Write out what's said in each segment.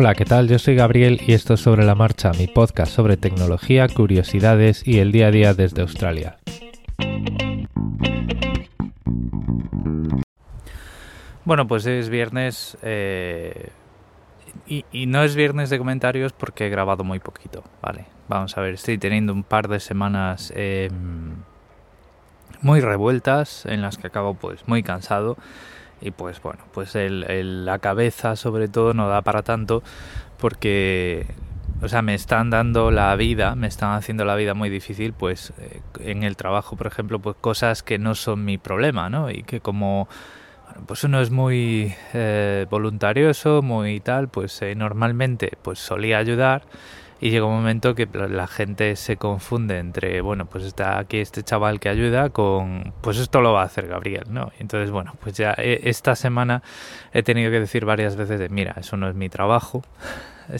Hola, ¿qué tal? Yo soy Gabriel y esto es Sobre la Marcha, mi podcast sobre tecnología, curiosidades y el día a día desde Australia. Bueno, pues es viernes eh, y, no es viernes de comentarios porque he grabado muy poquito, ¿vale? Vamos a ver, estoy teniendo un par de semanas em, muy revueltas en las que acabo pues muy cansado y pues bueno, pues el, la cabeza sobre todo no da para tanto porque, o sea, me están dando la vida, me están haciendo la vida muy difícil, pues eh, en el trabajo, por ejemplo, pues cosas que no son mi problema, ¿no? Y que como pues uno es muy eh, voluntarioso, muy tal, pues eh, normalmente pues solía ayudar y llega un momento que la gente se confunde entre, bueno, pues está aquí este chaval que ayuda con, pues esto lo va a hacer Gabriel, ¿no? Entonces, bueno, pues ya eh, esta semana he tenido que decir varias veces de, mira, eso no es mi trabajo. o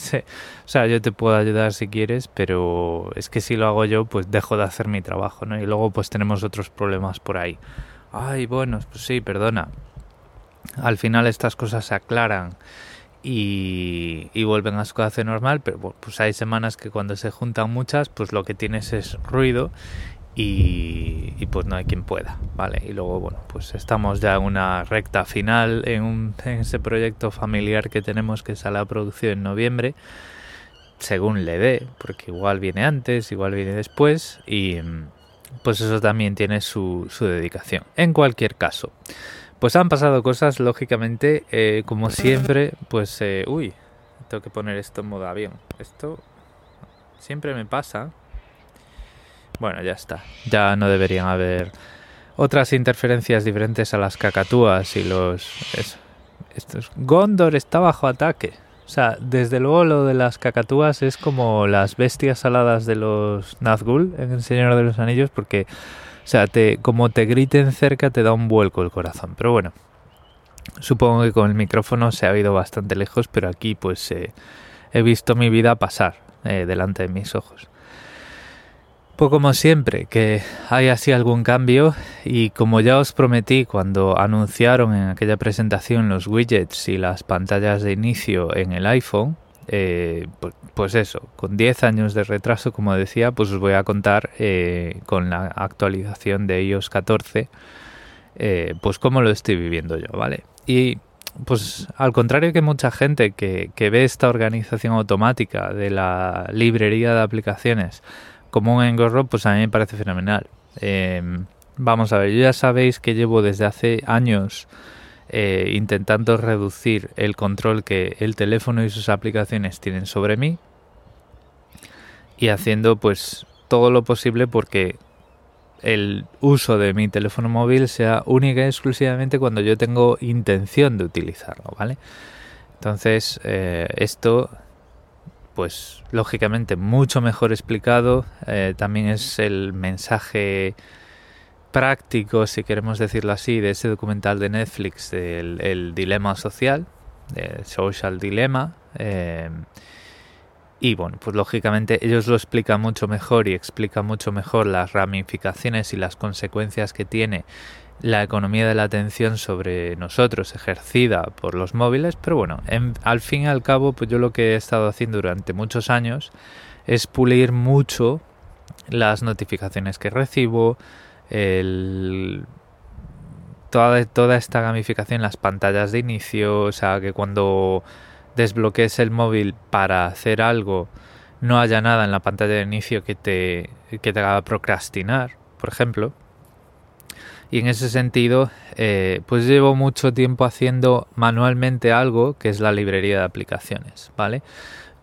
sea, yo te puedo ayudar si quieres, pero es que si lo hago yo, pues dejo de hacer mi trabajo, ¿no? Y luego pues tenemos otros problemas por ahí. Ay, bueno, pues sí, perdona. Al final estas cosas se aclaran y, vuelven a su hace normal, pero pues hay semanas que cuando se juntan muchas, pues lo que tienes es ruido y, pues no hay quien pueda, ¿vale? Y luego, bueno, pues estamos ya en una recta final en, un, en ese proyecto familiar que tenemos que sale a producción en noviembre, según le dé, porque igual viene antes, igual viene después y pues eso también tiene su, su dedicación. En cualquier caso, pues han pasado cosas, lógicamente, eh, como siempre, pues, eh, uy, tengo que poner esto en modo avión. Esto siempre me pasa. Bueno, ya está. Ya no deberían haber otras interferencias diferentes a las cacatúas y los... estos. Gondor está bajo ataque. O sea, desde luego lo de las cacatúas es como las bestias aladas de los Nazgûl en El Señor de los Anillos porque sea, te, como te griten cerca te da un vuelco el corazón. Pero bueno, supongo que con el micrófono se ha ido bastante lejos, pero aquí pues eh, he visto mi vida pasar eh, delante de mis ojos. Pues como siempre, que hay así algún cambio y como ya os prometí cuando anunciaron en aquella presentación los widgets y las pantallas de inicio en el iPhone, eh, pues, eso, con 10 años de retraso, como decía, pues os voy a contar eh, con la actualización de iOS 14, eh, pues cómo lo estoy viviendo yo, ¿vale? Y pues al contrario que mucha gente que, ve esta organización automática de la librería de aplicaciones como un engorro, pues a mí me parece fenomenal. vamos a ver, ya sabéis que llevo desde hace años eh, intentando reducir el control que el teléfono y sus aplicaciones tienen sobre mí y haciendo pues todo lo posible porque el uso de mi teléfono móvil sea única y exclusivamente cuando yo tengo intención de utilizarlo, ¿vale? Entonces, eh, esto, pues lógicamente mucho mejor explicado, eh, también es el mensaje práctico, si queremos decirlo así, de ese documental de Netflix, el dilema social, el social dilemma. Eh, y bueno, pues lógicamente ellos lo explican mucho mejor y explican mucho mejor las ramificaciones y las consecuencias que tiene la economía de la atención sobre nosotros ejercida por los móviles, pero bueno, al fin y al cabo, pues yo lo que he estado haciendo durante muchos años es pulir mucho las notificaciones que recibo, el, toda, toda esta gamificación, las pantallas de inicio, o sea, que cuando desbloquees el móvil para hacer algo, no haya nada en la pantalla de inicio que te, que te haga procrastinar, por ejemplo. Y en ese sentido, eh, pues llevo mucho tiempo haciendo manualmente algo que es la librería de aplicaciones, ¿vale?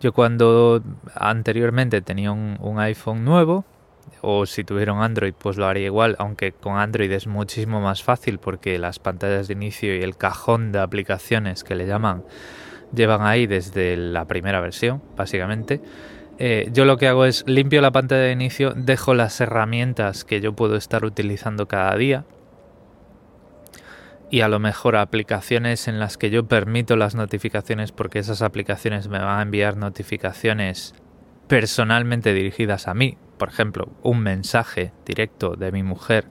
Yo cuando anteriormente tenía un iPhone nuevo, o si tuvieron Android pues lo haría igual, aunque con Android es muchísimo más fácil porque las pantallas de inicio y el cajón de aplicaciones que le llaman llevan ahí desde la primera versión, básicamente. Eh, yo lo que hago es limpio la pantalla de inicio, dejo las herramientas que yo puedo estar utilizando cada día y a lo mejor aplicaciones en las que yo permito las notificaciones porque esas aplicaciones me van a enviar notificaciones personalmente dirigidas a mí, por ejemplo, un mensaje directo de mi mujer,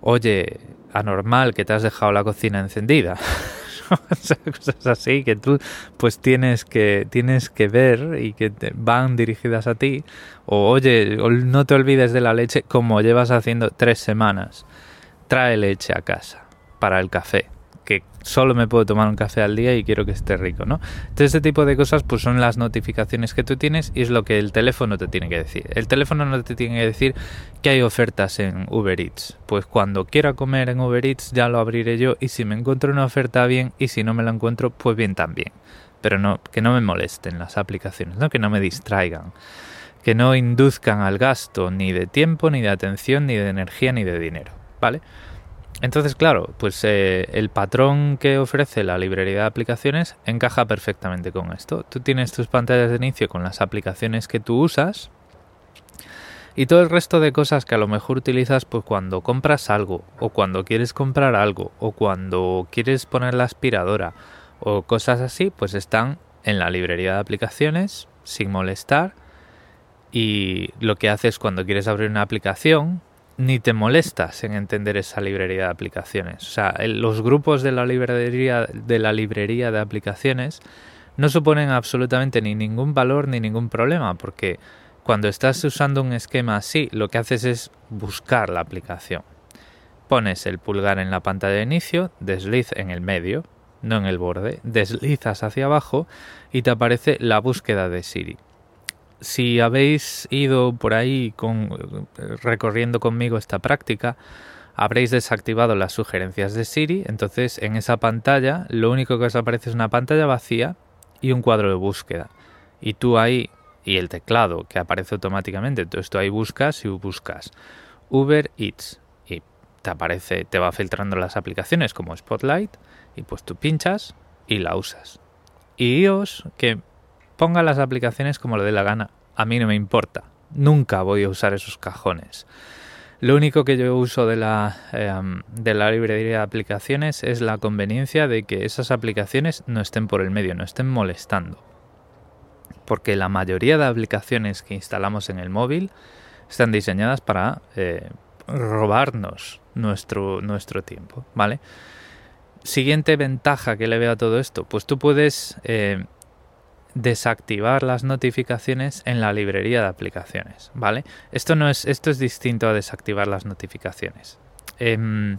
oye, anormal que te has dejado la cocina encendida. cosas así que tú pues tienes que, tienes que ver y que van dirigidas a ti. O oye, no te olvides de la leche como llevas haciendo tres semanas. Trae leche a casa para el café que solo me puedo tomar un café al día y quiero que esté rico, ¿no? Entonces, este tipo de cosas pues son las notificaciones que tú tienes y es lo que el teléfono te tiene que decir. El teléfono no te tiene que decir que hay ofertas en Uber Eats. Pues cuando quiera comer en Uber Eats ya lo abriré yo y si me encuentro una oferta bien y si no me la encuentro pues bien también. Pero no, que no me molesten las aplicaciones, ¿no? Que no me distraigan. Que no induzcan al gasto ni de tiempo, ni de atención, ni de energía, ni de dinero, ¿vale? Entonces, claro, pues eh, el patrón que ofrece la librería de aplicaciones encaja perfectamente con esto. Tú tienes tus pantallas de inicio con las aplicaciones que tú usas y todo el resto de cosas que a lo mejor utilizas pues cuando compras algo o cuando quieres comprar algo o cuando quieres poner la aspiradora o cosas así, pues están en la librería de aplicaciones sin molestar y lo que haces cuando quieres abrir una aplicación ni te molestas en entender esa librería de aplicaciones. O sea, los grupos de la librería de la librería de aplicaciones no suponen absolutamente ni ningún valor ni ningún problema, porque cuando estás usando un esquema así, lo que haces es buscar la aplicación. Pones el pulgar en la pantalla de inicio, desliz en el medio, no en el borde, deslizas hacia abajo y te aparece la búsqueda de Siri si habéis ido por ahí con, recorriendo conmigo esta práctica, habréis desactivado las sugerencias de Siri, entonces en esa pantalla lo único que os aparece es una pantalla vacía y un cuadro de búsqueda. Y tú ahí, y el teclado que aparece automáticamente, entonces tú ahí buscas y buscas Uber Eats y te aparece, te va filtrando las aplicaciones como Spotlight y pues tú pinchas y la usas. Y iOS, que ponga las aplicaciones como le dé la gana. A mí no me importa. Nunca voy a usar esos cajones. Lo único que yo uso de la, em, de la librería de aplicaciones es la conveniencia de que esas aplicaciones no estén por el medio, no estén molestando. Porque la mayoría de aplicaciones que instalamos en el móvil están diseñadas para eh, robarnos nuestro, nuestro tiempo, ¿vale? Siguiente ventaja que le veo a todo esto, pues tú puedes eh, desactivar las notificaciones en la librería de aplicaciones, ¿vale? Esto no es, esto es distinto a desactivar las notificaciones. Em,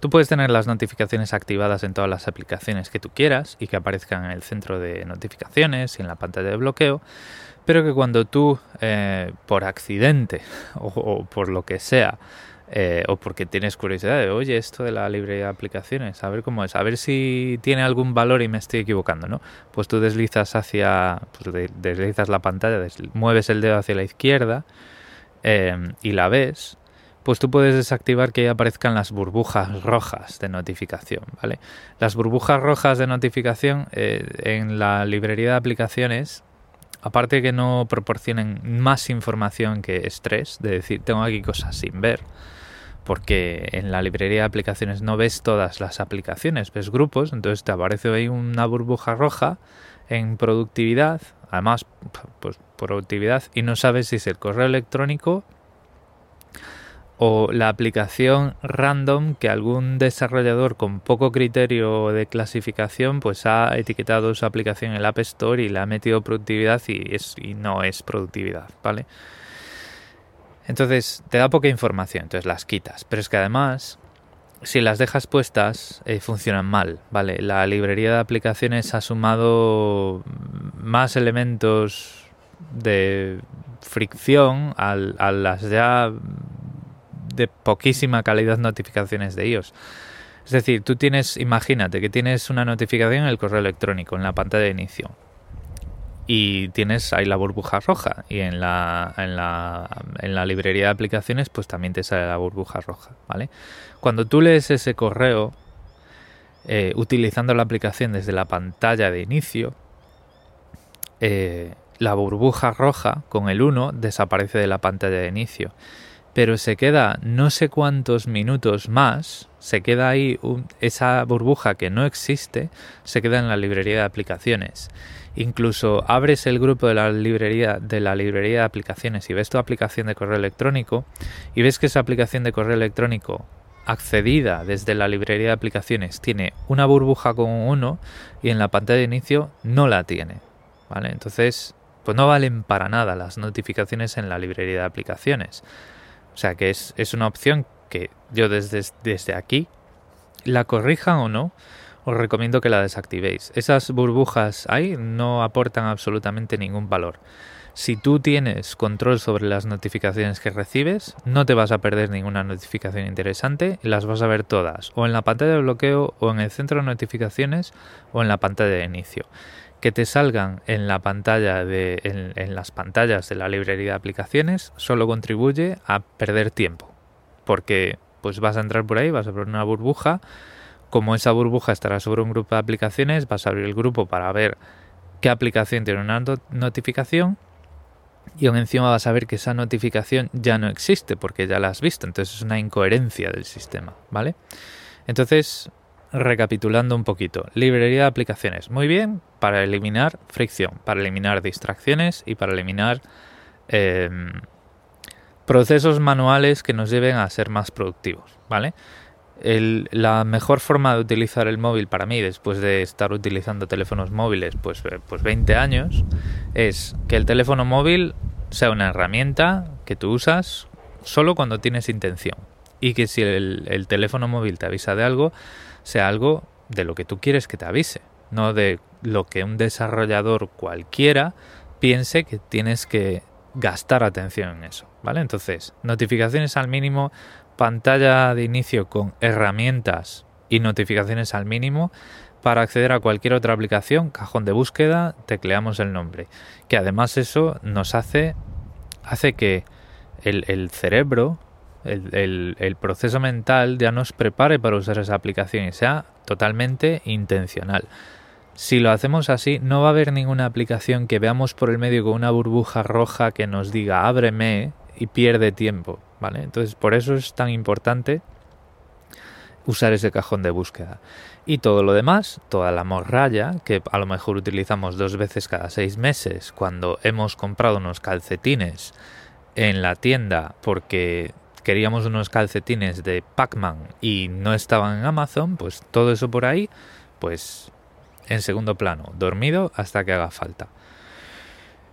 tú puedes tener las notificaciones activadas en todas las aplicaciones que tú quieras y que aparezcan en el centro de notificaciones y en la pantalla de bloqueo, pero que cuando tú, eh, por accidente o por lo que sea, eh, o porque tienes curiosidad de, oye, esto de la librería de aplicaciones, a ver cómo es, a ver si tiene algún valor y me estoy equivocando, ¿no? Pues tú deslizas hacia, pues deslizas la pantalla, mueves el dedo hacia la izquierda em, y la ves, pues tú puedes desactivar que aparezcan las burbujas rojas de notificación, ¿vale? Las burbujas rojas de notificación eh, en la librería de aplicaciones aparte que no proporcionen más información que estrés, de decir, tengo aquí cosas sin ver, porque en la librería de aplicaciones no ves todas las aplicaciones, ves grupos, entonces te aparece ahí una burbuja roja en productividad, además pues productividad y no sabes si es el correo electrónico o la aplicación random que algún desarrollador con poco criterio de clasificación pues ha etiquetado su aplicación en el App Store y le ha metido productividad y, es, y no es productividad, ¿vale? Entonces te da poca información, entonces las quitas. Pero es que además, si las dejas puestas, eh, funcionan mal, ¿vale? La librería de aplicaciones ha sumado más elementos de fricción a, las ya de poquísima calidad notificaciones de iOS. Es decir, tú tienes, imagínate que tienes una notificación en el correo electrónico, en la pantalla de inicio y tienes ahí la burbuja roja. Y en la, en la, en la librería de aplicaciones pues también te sale la burbuja roja, ¿vale? Cuando tú lees ese correo eh, utilizando la aplicación desde la pantalla de inicio, eh, la burbuja roja con el 1 desaparece de la pantalla de inicio, pero se queda no sé cuántos minutos más, se queda ahí esa burbuja que no existe, se queda en la librería de aplicaciones Incluso abres el grupo de la librería de la librería de aplicaciones y ves tu aplicación de correo electrónico y ves que esa aplicación de correo electrónico accedida desde la librería de aplicaciones tiene una burbuja con un 1 y en la pantalla de inicio no la tiene. ¿Vale? Entonces, pues no valen para nada las notificaciones en la librería de aplicaciones. O sea que es, es una opción que yo desde, desde aquí, la corrijan o no, os recomiendo que la desactivéis. Esas burbujas ahí no aportan absolutamente ningún valor. Si tú tienes control sobre las notificaciones que recibes, no te vas a perder ninguna notificación interesante las vas a ver todas, o en la pantalla de bloqueo, o en el centro de notificaciones, o en la pantalla de inicio. Que te salgan en la pantalla de, en, las pantallas de la librería de aplicaciones solo contribuye a perder tiempo. Porque pues vas a entrar por ahí, vas a ver una burbuja. Como esa burbuja estará sobre un grupo de aplicaciones, vas a abrir el grupo para ver qué aplicación tiene una notificación y aún encima vas a ver que esa notificación ya no existe porque ya la has visto, entonces es una incoherencia del sistema, ¿vale? Entonces, recapitulando un poquito, librería de aplicaciones, muy bien para eliminar fricción, para eliminar distracciones y para eliminar em, procesos manuales que nos lleven a ser más productivos, ¿vale? La mejor forma de utilizar el móvil para mí, después de estar utilizando teléfonos móviles pues, eh, pues 20 años, es que el teléfono móvil sea una herramienta que tú usas solo cuando tienes intención. Y que si el, el teléfono móvil te avisa de algo, sea algo de lo que tú quieres que te avise, no de lo que un desarrollador cualquiera piense que tienes que gastar atención en eso, ¿vale? Entonces, notificaciones al mínimo, pantalla de inicio con herramientas y notificaciones al mínimo. Para acceder a cualquier otra aplicación, cajón de búsqueda, tecleamos el nombre. Que además eso nos hace, hace que el, cerebro, el, el, proceso mental ya nos prepare para usar esa aplicación y sea totalmente intencional. Si lo hacemos así, no va a haber ninguna aplicación que veamos por el medio con una burbuja roja que nos diga ábreme y pierde tiempo. ¿Vale? Entonces, por eso es tan importante usar ese cajón de búsqueda. Y todo lo demás, toda la morralla, que a lo mejor utilizamos dos veces cada seis meses, cuando hemos comprado unos calcetines en la tienda porque queríamos unos calcetines de Pac-Man y no estaban en Amazon, pues todo eso por ahí, pues en segundo plano, dormido hasta que haga falta.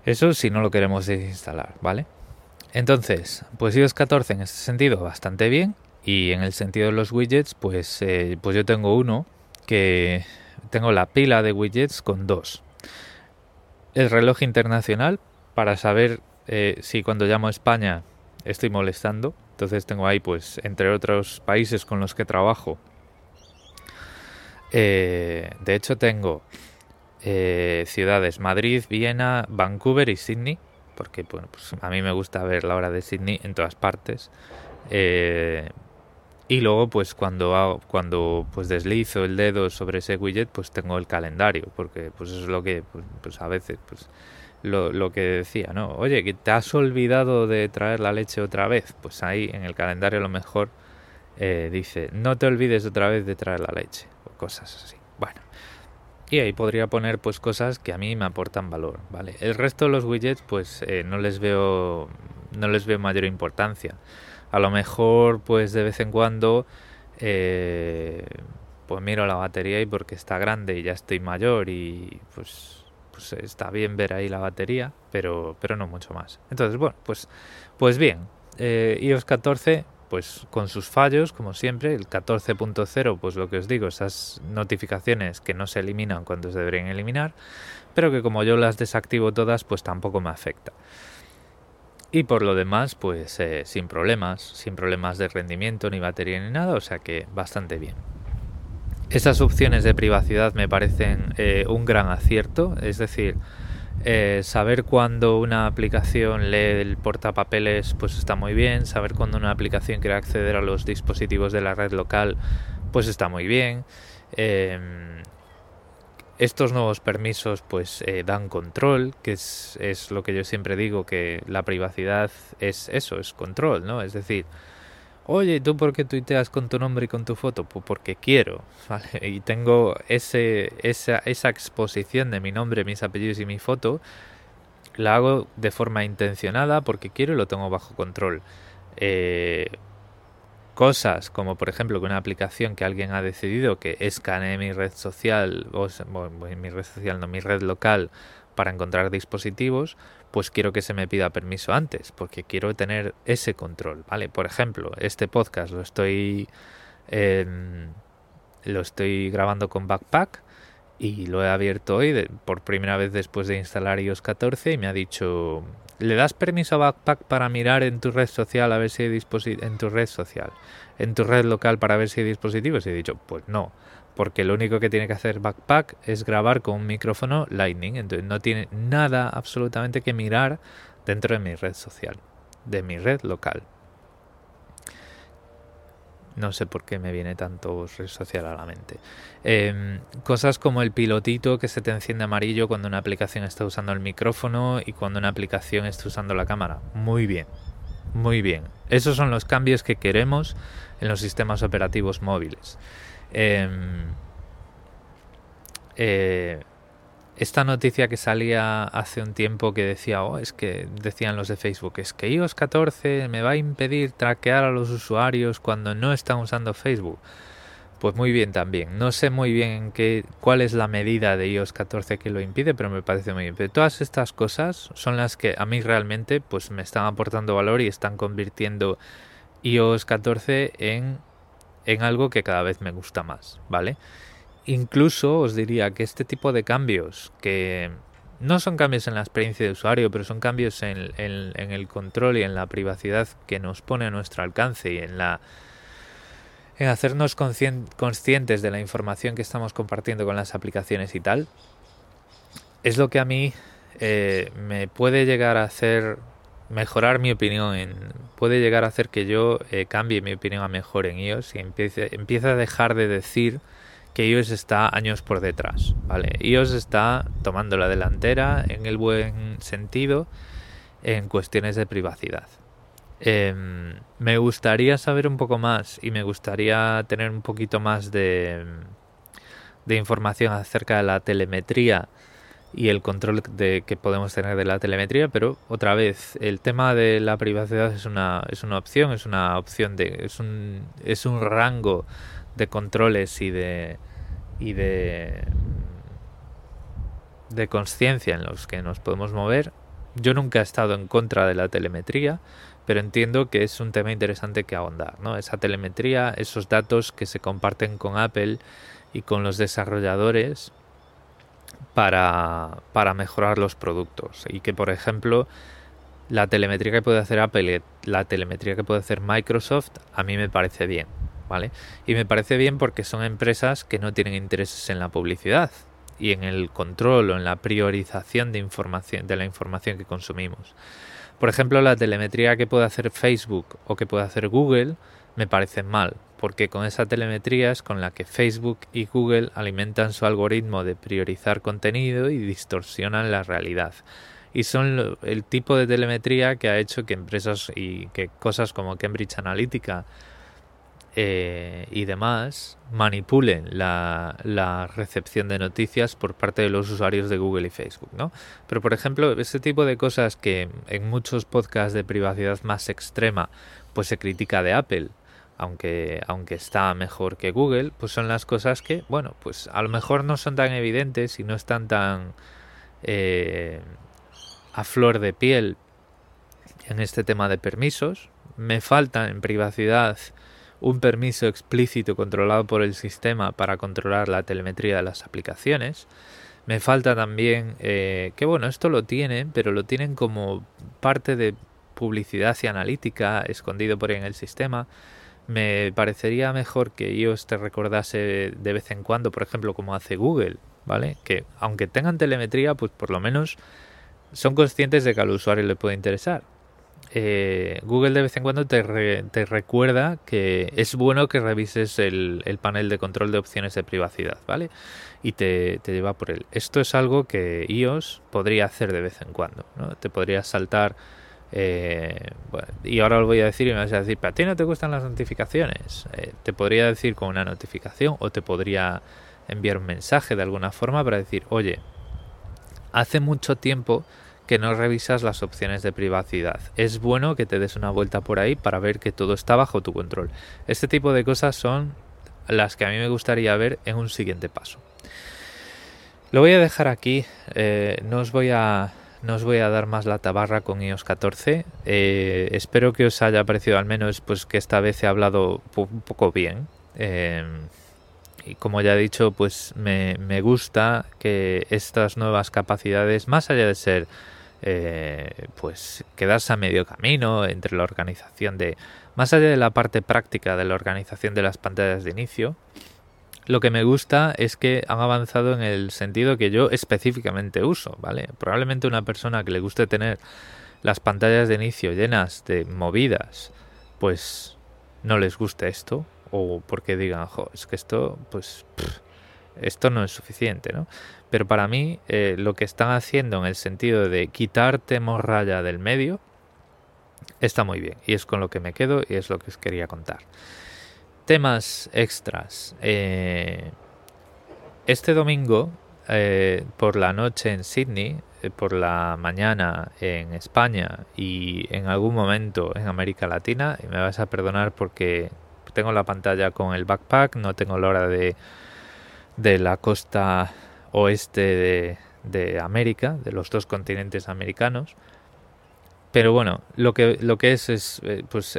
Eso si no lo queremos desinstalar, ¿vale? Entonces, pues iOS 14 en este sentido bastante bien y en el sentido de los widgets, pues, eh, pues yo tengo uno que tengo la pila de widgets con dos. El reloj internacional para saber eh, si cuando llamo a España estoy molestando. Entonces tengo ahí, pues, entre otros países con los que trabajo. Eh, de hecho tengo ciudades Madrid, Viena, Vancouver y Sydney porque bueno, pues a mí me gusta ver la hora de Sydney en todas partes. Eh, y luego, pues cuando cuando pues deslizo el dedo sobre ese widget, pues tengo el calendario, porque pues eso es lo que, pues, pues a veces, pues lo, lo, que decía, ¿no? Oye, que te has olvidado de traer la leche otra vez. Pues ahí en el calendario a lo mejor eh, dice, no te olvides otra vez de traer la leche, o cosas así. Bueno, y ahí podría poner pues cosas que a mí me aportan valor, ¿vale? El resto de los widgets pues eh, no les veo no les veo mayor importancia. A lo mejor pues de vez en cuando eh, pues miro la batería y porque está grande y ya estoy mayor y pues pues está bien ver ahí la batería, pero pero no mucho más. Entonces, bueno, pues pues bien, eh, iOS 14 pues con sus fallos, como siempre, el 14.0, pues lo que os digo, esas notificaciones que no se eliminan cuando se deberían eliminar, pero que como yo las desactivo todas, pues tampoco me afecta. Y por lo demás, pues eh, sin problemas, sin problemas de rendimiento, ni batería, ni nada, o sea que bastante bien. Esas opciones de privacidad me parecen eh, un gran acierto, es decir, eh, saber cuándo una aplicación lee el portapapeles pues está muy bien, saber cuándo una aplicación quiere acceder a los dispositivos de la red local pues está muy bien. Em, estos nuevos permisos pues eh, dan control, que es, es, lo que yo siempre digo, que la privacidad es eso, es control, ¿no? Es decir, Oye, ¿tú por qué tuiteas con tu nombre y con tu foto? Pues porque quiero. Y tengo ese, esa, esa exposición de mi nombre, mis apellidos y mi foto, la hago de forma intencionada porque quiero y lo tengo bajo control. Eh, cosas como por ejemplo que una aplicación que alguien ha decidido que escanee mi red social o mi red social no mi red local para encontrar dispositivos pues quiero que se me pida permiso antes porque quiero tener ese control vale por ejemplo este podcast lo estoy lo estoy grabando con Backpack y lo he abierto hoy por primera vez después de instalar iOS 14 y me ha dicho ¿Le das permiso a Backpack para mirar en tu red social a ver si en tu red social, en tu red local para ver si hay dispositivos? Y he dicho, pues no, porque lo único que tiene que hacer Backpack es grabar con un micrófono Lightning, entonces no tiene nada absolutamente que mirar dentro de mi red social, de mi red local. No sé por qué me viene tanto red social a la mente. Em, cosas como el pilotito que se te enciende amarillo cuando una aplicación está usando el micrófono y cuando una aplicación está usando la cámara. Muy bien, muy bien. Esos son los cambios que queremos en los sistemas operativos móviles. Em, eh, esta noticia que salía hace un tiempo que decía, oh, es que decían los de Facebook, es que iOS 14 me va a impedir traquear a los usuarios cuando no están usando Facebook. Pues muy bien también. No sé muy bien qué, cuál es la medida de iOS 14 que lo impide, pero me parece muy bien. Pero todas estas cosas son las que a mí realmente pues me están aportando valor y están convirtiendo iOS 14 en, en algo que cada vez me gusta más, ¿vale? Incluso os diría que este tipo de cambios, que no son cambios en la experiencia de usuario, pero son cambios en, el control y en la privacidad que nos pone a nuestro alcance y en la en hacernos conscientes de la información que estamos compartiendo con las aplicaciones y tal, es lo que a mí eh, me puede llegar a hacer mejorar mi opinión, en, puede llegar a hacer que yo eh, cambie mi opinión a mejor en iOS y empiece, empiece a dejar de decir que iOS está años por detrás, ¿vale? iOS está tomando la delantera en el buen sentido en cuestiones de privacidad. Em, me gustaría saber un poco más y me gustaría tener un poquito más de, de información acerca de la telemetría y el control de, que podemos tener de la telemetría, pero otra vez, el tema de la privacidad es una, es una opción, es una opción de, es un, es un rango de controles y de y de de conciencia en los que nos podemos mover. Yo nunca he estado en contra de la telemetría, pero entiendo que es un tema interesante que ahondar, ¿no? Esa telemetría, esos datos que se comparten con Apple y con los desarrolladores para, para mejorar los productos. Y que, por ejemplo, la telemetría que puede hacer Apple la telemetría que puede hacer Microsoft, a mí me parece bien. ¿vale? Y me parece bien porque son empresas que no tienen intereses en la publicidad y en el control o en la priorización de información de la información que consumimos. Por ejemplo, la telemetría que puede hacer Facebook o que puede hacer Google me parece mal, porque con esa telemetría es con la que Facebook y Google alimentan su algoritmo de priorizar contenido y distorsionan la realidad. Y son el tipo de telemetría que ha hecho que empresas y que cosas como Cambridge Analytica eh, y demás manipulen la, recepción de noticias por parte de los usuarios de Google y Facebook, ¿no? Pero por ejemplo, ese tipo de cosas que en muchos podcasts de privacidad más extrema pues se critica de Apple, aunque, aunque está mejor que Google, pues son las cosas que, bueno, pues a lo mejor no son tan evidentes y no están tan eh, a flor de piel en este tema de permisos. Me faltan en privacidad un permiso explícito controlado por el sistema para controlar la telemetría de las aplicaciones. Me falta también eh, que bueno, esto lo tienen, pero lo tienen como parte de publicidad y analítica escondido por ahí en el sistema. Me parecería mejor que iOS te recordase de vez en cuando, por ejemplo, como hace Google, ¿vale? Que aunque tengan telemetría, pues por lo menos son conscientes de que al usuario le puede interesar. Eh, Google de vez en cuando te, recuerda que es bueno que revises el, panel de control de opciones de privacidad, ¿vale? Y te, lleva por él. Esto es algo que iOS podría hacer de vez en cuando, ¿no? Te podría saltar... Eh, y ahora lo voy a decir y me vas a decir, ¿para ti no te gustan las notificaciones? Eh, te podría decir con una notificación o te podría enviar un mensaje de alguna forma para decir, oye, hace mucho tiempo que no revisas las opciones de privacidad. Es bueno que te des una vuelta por ahí para ver que todo está bajo tu control. Este tipo de cosas son las que a mí me gustaría ver en un siguiente paso. Lo voy a dejar aquí, eh, no os voy a no os voy a dar más la tabarra con iOS 14. Eh, espero que os haya parecido al menos pues que esta vez he hablado un poco bien. Eh, y como ya he dicho, pues me, me, gusta que estas nuevas capacidades, más allá de ser eh, pues quedarse a medio camino entre la organización de, más allá de la parte práctica de la organización de las pantallas de inicio, lo que me gusta es que han avanzado en el sentido que yo específicamente uso, ¿vale? Probablemente una persona que le guste tener las pantallas de inicio llenas de movidas, pues no les guste esto o porque digan, jo, es que esto, pues, esto no es suficiente, ¿no? Pero para mí eh, lo que están haciendo en el sentido de quitarte morralla del medio está muy bien y es con lo que me quedo y es lo que os quería contar. Temas extras. Eh, este domingo, eh, por la noche en Sydney, eh, por la mañana en España y en algún momento en América Latina, y me vas a perdonar porque tengo la pantalla con el backpack, no tengo la hora de, de la costa oeste de, de América, de los dos continentes americanos. Pero bueno, lo que, lo que es es pues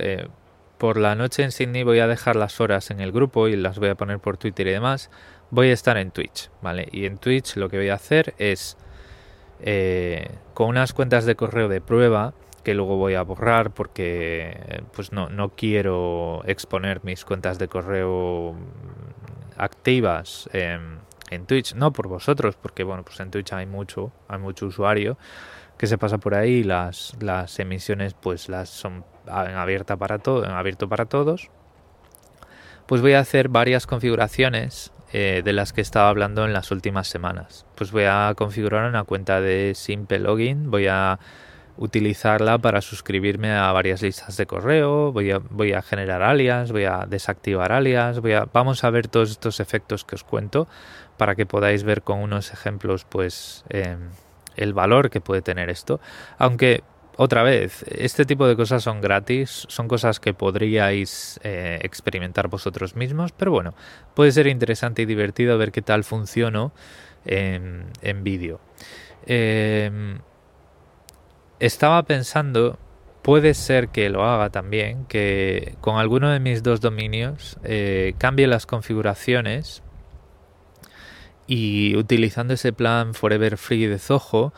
por la noche en Sydney voy a dejar las horas en el grupo y las voy a poner por Twitter y demás. Voy a estar en Twitch, ¿vale? Y en Twitch lo que voy a hacer es eh, con unas cuentas de correo de prueba que luego voy a borrar porque pues no, no quiero exponer mis cuentas de correo activas en, Twitch, no por vosotros, porque bueno, pues en Twitch hay mucho, hay mucho usuario que se pasa por ahí, las, las emisiones pues las son abierta abierto para todos, pues voy a hacer varias configuraciones eh, de las que estaba hablando en las últimas semanas. Pues voy a configurar una cuenta de Simple Login, voy a utilizarla para suscribirme a varias listas de correo, voy a, voy a generar alias, voy a desactivar alias, voy a, vamos a ver todos estos efectos que os cuento para que podáis ver con unos ejemplos pues em, el valor que puede tener esto. Aunque otra vez, este tipo de cosas son gratis, son cosas que podríais eh, experimentar vosotros mismos, pero bueno, puede ser interesante y divertido ver qué tal funciona en, en vídeo. Em, estaba pensando, puede ser que lo haga también, que con alguno de mis dos dominios eh, cambie las configuraciones y utilizando ese plan Forever Free de Zoho,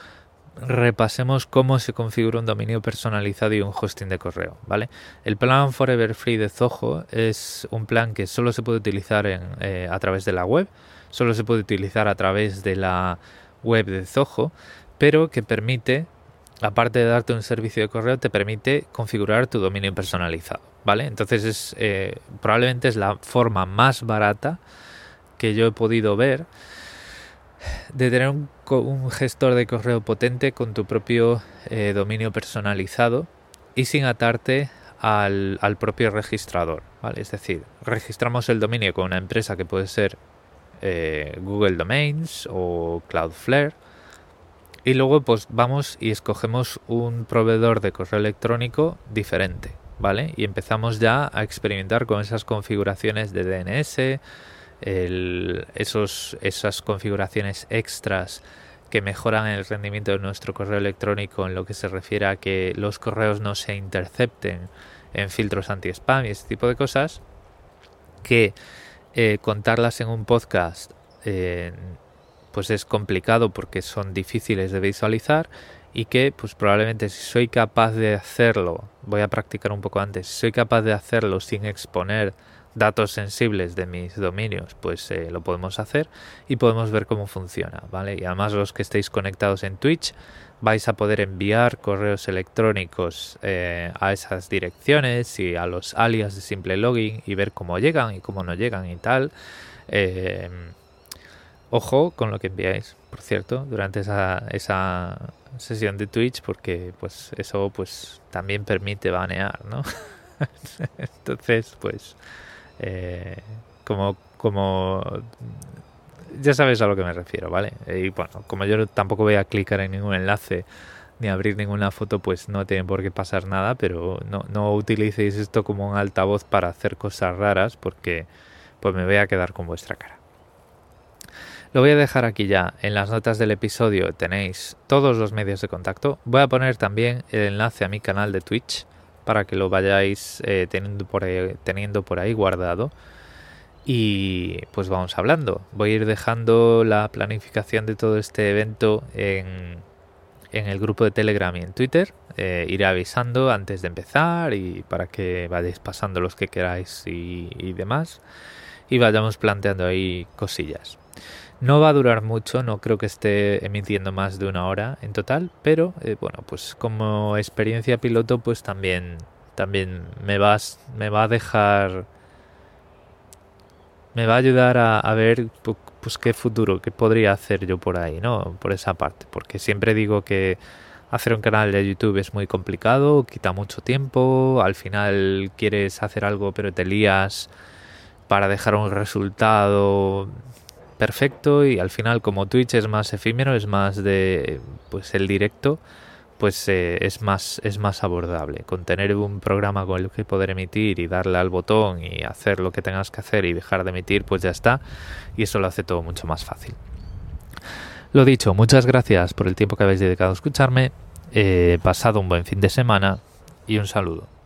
repasemos cómo se configura un dominio personalizado y un hosting de correo, ¿vale? El plan Forever Free de Zoho es un plan que solo se puede utilizar eh, a través de la web, solo se puede utilizar a través de la web de Zoho, pero que permite, aparte de darte un servicio de correo, te permite configurar tu dominio personalizado, ¿vale? Entonces es eh, probablemente es la forma más barata que yo he podido ver de tener un, gestor de correo potente con tu propio eh, dominio personalizado y sin atarte al, propio registrador. ¿vale? Es decir, registramos el dominio con una empresa que puede ser eh, Google Domains o Cloudflare y luego pues vamos y escogemos un proveedor de correo electrónico diferente. ¿Vale? Y empezamos ya a experimentar con esas configuraciones de DNS, esos, esas configuraciones extras que mejoran el rendimiento de nuestro correo electrónico en lo que se refiere a que los correos no se intercepten en filtros anti-spam y este tipo de cosas, que eh, contarlas en un podcast eh, pues es complicado porque son difíciles de visualizar y que pues probablemente si soy capaz de hacerlo, voy a practicar un poco antes, si soy capaz de hacerlo sin exponer datos sensibles de mis dominios, pues eh, lo podemos hacer y podemos ver cómo funciona, ¿vale? Y además los que estéis conectados en Twitch vais a poder enviar correos electrónicos eh, a esas direcciones y a los alias de simple login y ver cómo llegan y cómo no llegan y tal. Em, ojo con lo que enviáis, por cierto, durante esa, esa sesión de Twitch, porque pues eso pues también permite banear, ¿no? Entonces, pues eh, como, ya sabes a lo que me refiero, ¿vale? Y bueno, como yo tampoco voy a clicar en ningún enlace ni abrir ninguna foto, pues no tiene por qué pasar nada, pero no, no utilicéis esto como un altavoz para hacer cosas raras porque pues me voy a quedar con vuestra cara. Lo voy a dejar aquí ya. En las notas del episodio tenéis todos los medios de contacto. Voy a poner también el enlace a mi canal de Twitch para que lo vayáis eh, teniendo, por ahí, teniendo por ahí guardado. Y pues vamos hablando. Voy a ir dejando la planificación de todo este evento en, en el grupo de Telegram y en Twitter. Eh, iré avisando antes de empezar y para que vayáis pasando los que queráis y, demás. Y vayamos planteando ahí cosillas. No va a durar mucho, no creo que esté emitiendo más de una hora en total, pero eh, bueno, pues como experiencia piloto, pues también, también me, vas, me va a dejar me va a ayudar a, ver pues qué futuro, qué podría hacer yo por ahí, ¿no? Por esa parte, porque siempre digo que hacer un canal de YouTube es muy complicado, quita mucho tiempo, al final quieres hacer algo pero te lías para dejar un resultado perfecto y al final como Twitch es más efímero, es más de pues el directo, pues eh, es más es más abordable. Con tener un programa con el que poder emitir y darle al botón y hacer lo que tengas que hacer y dejar de emitir pues ya está. Y eso lo hace todo mucho más fácil. Lo dicho muchas gracias por el tiempo que habéis dedicado a escucharme. He pasado un buen fin de semana y un saludo